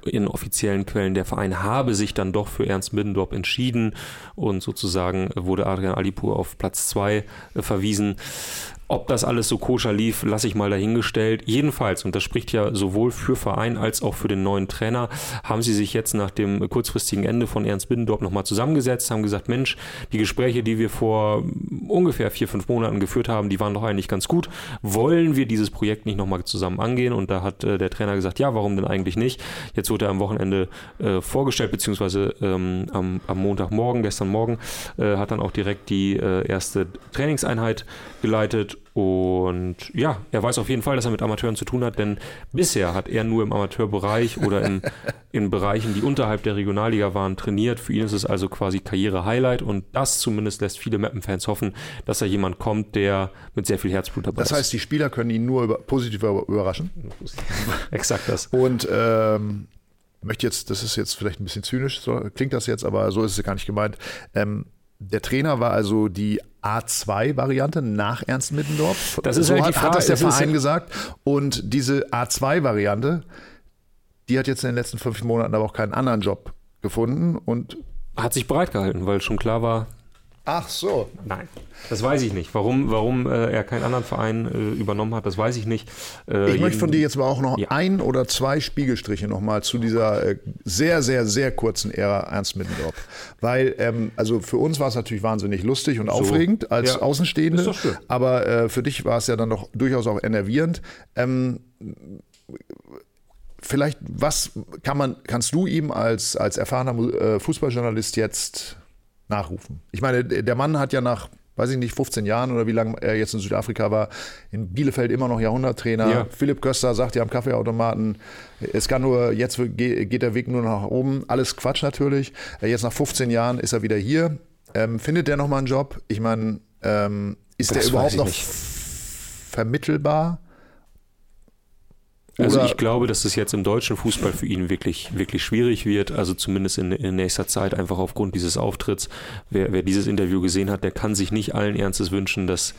in offiziellen Quellen, der Verein habe sich dann doch für Ernst Middendorf entschieden und sozusagen wurde Adrian Alipur auf Platz 2 äh, verwiesen ob das alles so koscher lief, lasse ich mal dahingestellt. Jedenfalls, und das spricht ja sowohl für Verein als auch für den neuen Trainer, haben sie sich jetzt nach dem kurzfristigen Ende von Ernst Biddendorf nochmal zusammengesetzt, haben gesagt, Mensch, die Gespräche, die wir vor ungefähr vier, fünf Monaten geführt haben, die waren doch eigentlich ganz gut. Wollen wir dieses Projekt nicht nochmal zusammen angehen? Und da hat äh, der Trainer gesagt, ja, warum denn eigentlich nicht? Jetzt wurde er am Wochenende äh, vorgestellt, beziehungsweise ähm, am, am, Montagmorgen, gestern Morgen, äh, hat dann auch direkt die äh, erste Trainingseinheit geleitet und ja, er weiß auf jeden Fall, dass er mit Amateuren zu tun hat, denn bisher hat er nur im Amateurbereich oder in, in Bereichen, die unterhalb der Regionalliga waren, trainiert. Für ihn ist es also quasi Karriere-Highlight und das zumindest lässt viele Mappen-Fans hoffen, dass da jemand kommt, der mit sehr viel Herzblut dabei ist. Das heißt, die Spieler können ihn nur über, positiv überraschen. Exakt das. Und ähm, möchte jetzt, das ist jetzt vielleicht ein bisschen zynisch, so klingt das jetzt, aber so ist es gar nicht gemeint. Ähm, der Trainer war also die A2-Variante nach Ernst Middendorf. Das ist so halt hat, hat das der Verein ja gesagt. Und diese A2-Variante, die hat jetzt in den letzten fünf Monaten aber auch keinen anderen Job gefunden und hat sich bereit gehalten, weil schon klar war, Ach so. Nein, das weiß ich nicht. Warum, warum äh, er keinen anderen Verein äh, übernommen hat, das weiß ich nicht. Äh, ich möchte von dir jetzt aber auch noch ja. ein oder zwei Spiegelstriche nochmal zu dieser äh, sehr, sehr, sehr kurzen Ära Ernst Middendorf. Weil, ähm, also für uns war es natürlich wahnsinnig lustig und so. aufregend als ja. Außenstehende. Ist doch schön. Aber äh, für dich war es ja dann doch durchaus auch enervierend. Ähm, vielleicht, was kann man, kannst du ihm als, als erfahrener äh, Fußballjournalist jetzt nachrufen. Ich meine, der Mann hat ja nach, weiß ich nicht, 15 Jahren oder wie lange er jetzt in Südafrika war, in Bielefeld immer noch Jahrhunderttrainer. Ja. Philipp Köster sagt ja am Kaffeeautomaten, es kann nur, jetzt geht der Weg nur nach oben. Alles Quatsch natürlich. Jetzt nach 15 Jahren ist er wieder hier. Ähm, findet der nochmal einen Job? Ich meine, ähm, ist das der überhaupt noch nicht. vermittelbar? Also ich glaube, dass es jetzt im deutschen Fußball für ihn wirklich, wirklich schwierig wird. Also zumindest in, in nächster Zeit einfach aufgrund dieses Auftritts. Wer, wer dieses Interview gesehen hat, der kann sich nicht allen Ernstes wünschen, dass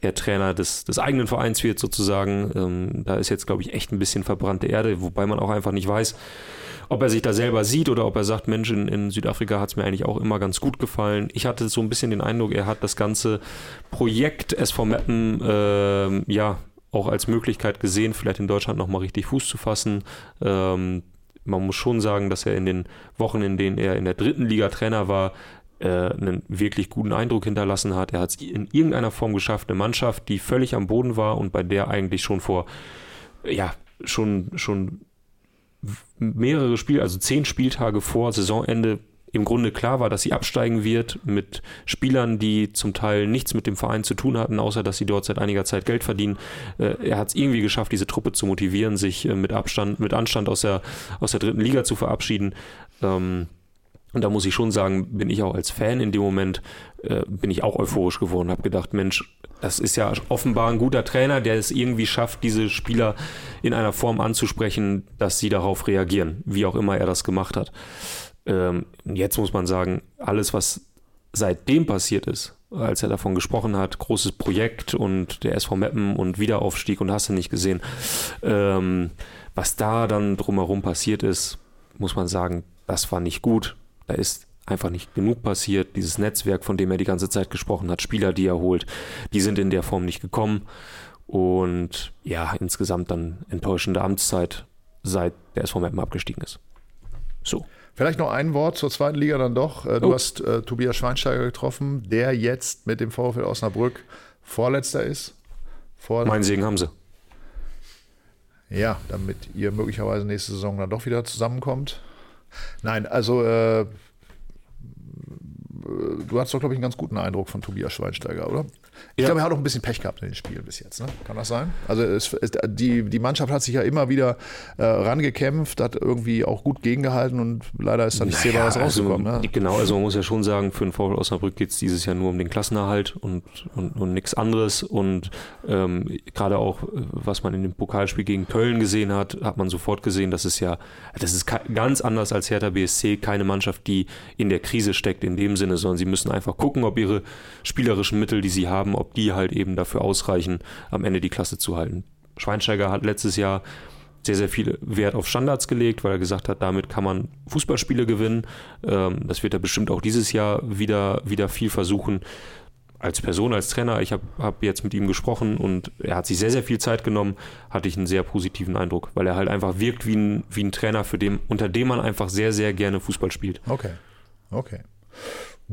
er Trainer des, des eigenen Vereins wird sozusagen. Ähm, da ist jetzt, glaube ich, echt ein bisschen verbrannte Erde, wobei man auch einfach nicht weiß, ob er sich da selber sieht oder ob er sagt, Mensch, in, in Südafrika hat es mir eigentlich auch immer ganz gut gefallen. Ich hatte so ein bisschen den Eindruck, er hat das ganze Projekt SV Meppen äh, ja auch als Möglichkeit gesehen, vielleicht in Deutschland nochmal richtig Fuß zu fassen. Ähm, man muss schon sagen, dass er in den Wochen, in denen er in der dritten Liga Trainer war, äh, einen wirklich guten Eindruck hinterlassen hat. Er hat es in irgendeiner Form geschafft, eine Mannschaft, die völlig am Boden war und bei der eigentlich schon vor, ja, schon, schon mehrere Spiele, also zehn Spieltage vor Saisonende im Grunde klar war, dass sie absteigen wird mit Spielern, die zum Teil nichts mit dem Verein zu tun hatten, außer dass sie dort seit einiger Zeit Geld verdienen. Äh, er hat es irgendwie geschafft, diese Truppe zu motivieren, sich äh, mit Abstand, mit Anstand aus der, aus der dritten Liga zu verabschieden. Ähm, und da muss ich schon sagen, bin ich auch als Fan in dem Moment, äh, bin ich auch euphorisch geworden, habe gedacht, Mensch, das ist ja offenbar ein guter Trainer, der es irgendwie schafft, diese Spieler in einer Form anzusprechen, dass sie darauf reagieren, wie auch immer er das gemacht hat. Ähm, jetzt muss man sagen, alles, was seitdem passiert ist, als er davon gesprochen hat, großes Projekt und der SV Meppen und Wiederaufstieg und hast du nicht gesehen, ähm, was da dann drumherum passiert ist, muss man sagen, das war nicht gut. Da ist einfach nicht genug passiert. Dieses Netzwerk, von dem er die ganze Zeit gesprochen hat, Spieler, die er holt, die sind in der Form nicht gekommen. Und ja, insgesamt dann enttäuschende Amtszeit, seit der SV Meppen abgestiegen ist. So. Vielleicht noch ein Wort zur zweiten Liga dann doch. Äh, du oh. hast äh, Tobias Schweinsteiger getroffen, der jetzt mit dem VfL Osnabrück Vorletzter ist. Vor mein Segen haben sie. Ja, damit ihr möglicherweise nächste Saison dann doch wieder zusammenkommt. Nein, also äh, du hast doch, glaube ich, einen ganz guten Eindruck von Tobias Schweinsteiger, oder? Ich ja. glaube, er hat auch ein bisschen Pech gehabt in den Spielen bis jetzt. Ne? Kann das sein? Also es, es, die, die Mannschaft hat sich ja immer wieder äh, rangekämpft, hat irgendwie auch gut gegengehalten und leider ist dann nicht naja, was also rausgekommen. Also, ne? Genau, also man muss ja schon sagen, für den VfL Osnabrück geht es dieses Jahr nur um den Klassenerhalt und, und, und nichts anderes. Und ähm, gerade auch, was man in dem Pokalspiel gegen Köln gesehen hat, hat man sofort gesehen, dass es ja, das ist ganz anders als Hertha BSC, keine Mannschaft, die in der Krise steckt in dem Sinne, sondern sie müssen einfach gucken, ob ihre spielerischen Mittel, die sie haben, ob die halt eben dafür ausreichen, am Ende die Klasse zu halten. Schweinsteiger hat letztes Jahr sehr, sehr viel Wert auf Standards gelegt, weil er gesagt hat, damit kann man Fußballspiele gewinnen. Ähm, das wird er bestimmt auch dieses Jahr wieder, wieder viel versuchen. als Person, als Trainer, ich habe hab jetzt mit ihm gesprochen und er hat sich sehr, sehr viel Zeit genommen, hatte ich einen sehr positiven Eindruck, weil er halt einfach wirkt wie ein, wie ein Trainer, für den, unter dem man einfach sehr, sehr gerne Fußball spielt. Okay, okay.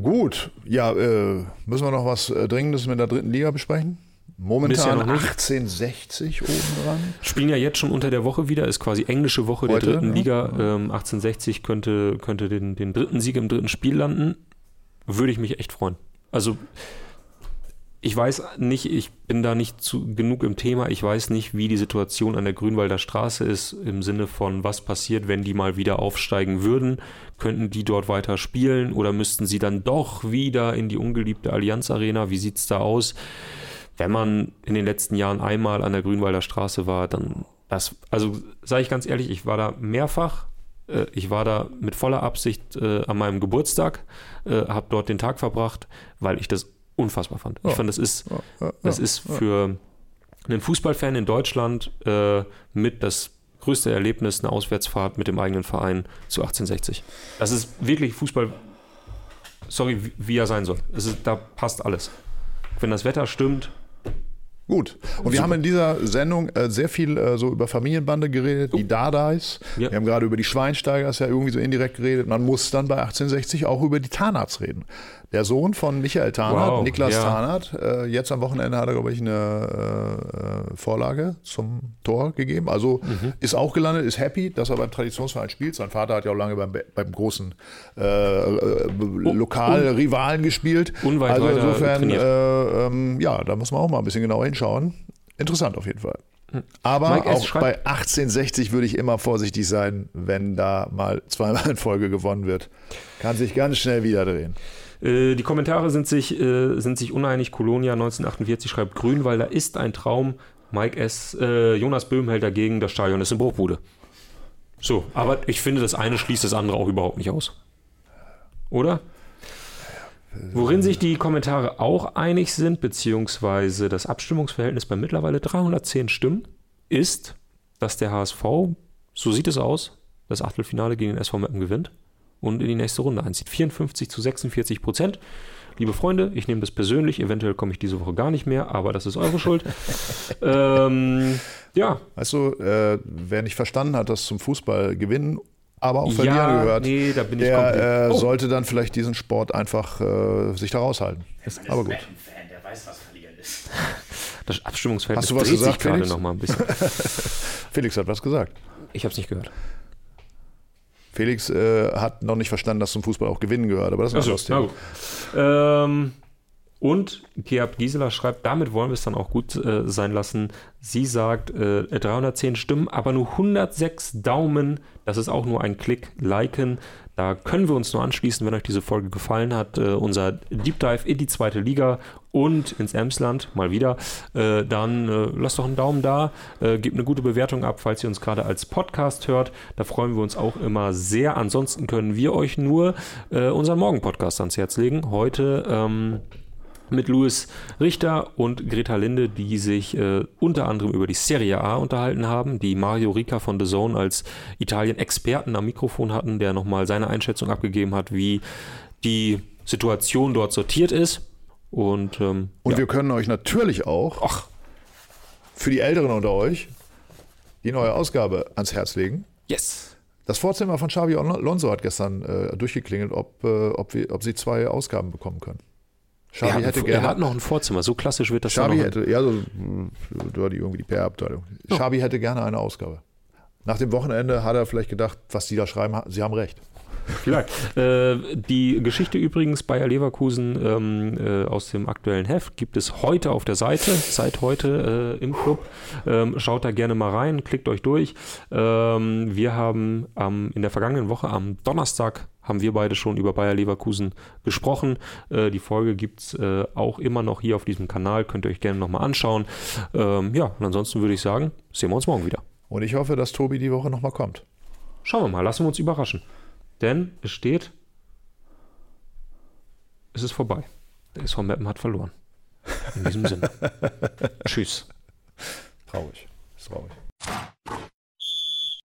Gut, ja, äh, müssen wir noch was äh, Dringendes mit der dritten Liga besprechen? Momentan 1860 oben dran. Spielen ja jetzt schon unter der Woche wieder, ist quasi englische Woche Heute, der dritten ja. Liga. Ähm, 1860 könnte, könnte den, den dritten Sieg im dritten Spiel landen. Würde ich mich echt freuen. Also ich weiß nicht, ich bin da nicht zu, genug im Thema. Ich weiß nicht, wie die Situation an der Grünwalder Straße ist, im Sinne von, was passiert, wenn die mal wieder aufsteigen würden. Könnten die dort weiter spielen oder müssten sie dann doch wieder in die ungeliebte Allianz Arena? Wie sieht es da aus? Wenn man in den letzten Jahren einmal an der Grünwalder Straße war, dann das, also sage ich ganz ehrlich, ich war da mehrfach. Äh, ich war da mit voller Absicht äh, an meinem Geburtstag, äh, habe dort den Tag verbracht, weil ich das unfassbar fand. Ja. Ich fand, das ist, ja, das ist für einen Fußballfan in Deutschland äh, mit das größte Erlebnis, eine Auswärtsfahrt mit dem eigenen Verein zu 1860. Das ist wirklich Fußball, sorry, wie er sein soll. Ist, da passt alles. Wenn das Wetter stimmt, Gut. Und wir haben in dieser Sendung äh, sehr viel äh, so über Familienbande geredet, oh. die Dadais. Ja. Wir haben gerade über die Schweinsteigers ja irgendwie so indirekt geredet. Man muss dann bei 1860 auch über die Tarnarts reden. Der Sohn von Michael Tarnert, wow. Niklas ja. Tarnert, äh, jetzt am Wochenende hat er, glaube ich, eine äh, Vorlage zum Tor gegeben. Also mhm. ist auch gelandet, ist happy, dass er beim Traditionsverein spielt. Sein Vater hat ja auch lange beim, beim großen äh, äh Lokalrivalen gespielt. Unweit also insofern, äh, ähm, ja, da muss man auch mal ein bisschen genauer hinschauen. Interessant auf jeden Fall. Hm. Aber auch bei 1860 würde ich immer vorsichtig sein, wenn da mal zweimal in Folge gewonnen wird. Kann sich ganz schnell wieder drehen. Äh, die Kommentare sind sich, äh, sind sich uneinig. Colonia 1948 schreibt Grünwalder ist ein Traum. Mike S., äh, Jonas Böhm hält dagegen, das Stadion ist in Bruchbude. So, aber ich finde, das eine schließt das andere auch überhaupt nicht aus. Oder? Worin sich die Kommentare auch einig sind, beziehungsweise das Abstimmungsverhältnis bei mittlerweile 310 Stimmen, ist, dass der HSV, so sieht es aus, das Achtelfinale gegen den SV Meppen gewinnt und in die nächste Runde einzieht. 54 zu 46 Prozent. Liebe Freunde, ich nehme das persönlich. Eventuell komme ich diese Woche gar nicht mehr, aber das ist eure Schuld. ähm, ja. Weißt du, äh, wer nicht verstanden hat, dass zum Fußball gewinnen aber auch verlieren ja, gehört, nee, da bin ich der äh, oh. sollte dann vielleicht diesen Sport einfach äh, sich da raushalten. Aber gut. Fan, der weiß, was verlieren ist. Das Abstimmungsfeld Hast du was dreht gesagt, sich gerade noch mal ein bisschen. Felix hat was gesagt. Ich habe es nicht gehört. Felix äh, hat noch nicht verstanden, dass zum Fußball auch Gewinnen gehört, aber das war das Thema. Ähm, und Geab Gisela schreibt, damit wollen wir es dann auch gut äh, sein lassen. Sie sagt, äh, 310 Stimmen, aber nur 106 Daumen. Das ist auch nur ein Klick, liken. Da können wir uns nur anschließen, wenn euch diese Folge gefallen hat. Äh, unser Deep Dive in die zweite Liga und ins Emsland mal wieder. Äh, dann äh, lasst doch einen Daumen da, äh, gebt eine gute Bewertung ab, falls ihr uns gerade als Podcast hört. Da freuen wir uns auch immer sehr. Ansonsten können wir euch nur äh, unseren Morgen-Podcast ans Herz legen. Heute ähm, mit Louis Richter und Greta Linde, die sich äh, unter anderem über die Serie A unterhalten haben, die Mario Rica von The Zone als Italien-Experten am Mikrofon hatten, der nochmal seine Einschätzung abgegeben hat, wie die Situation dort sortiert ist. Und, ähm, und ja. wir können euch natürlich auch Ach. für die Älteren unter euch die neue Ausgabe ans Herz legen. Yes. Das Vorzimmer von Xavi Alonso hat gestern äh, durchgeklingelt, ob, äh, ob, wir, ob sie zwei Ausgaben bekommen können. Xavi er, hätte gerne, er hat noch ein Vorzimmer, so klassisch wird das Xavi hätte, ja, so, war die irgendwie die PR-Abteilung. Ja. Xavi hätte gerne eine Ausgabe. Nach dem Wochenende hat er vielleicht gedacht, was die da schreiben, sie haben recht. Vielleicht. äh, die Geschichte übrigens Bayer Leverkusen ähm, äh, aus dem aktuellen Heft gibt es heute auf der Seite, seit heute äh, im Club. Ähm, schaut da gerne mal rein, klickt euch durch. Ähm, wir haben in der vergangenen Woche am Donnerstag haben wir beide schon über Bayer Leverkusen gesprochen. Äh, die Folge gibt es äh, auch immer noch hier auf diesem Kanal. Könnt ihr euch gerne nochmal anschauen. Ähm, ja, und ansonsten würde ich sagen, sehen wir uns morgen wieder. Und ich hoffe, dass Tobi die Woche nochmal kommt. Schauen wir mal, lassen wir uns überraschen. Denn es steht, es ist vorbei. Der SV Meppen hat verloren. In diesem Sinne. Tschüss. Traurig. Ist traurig.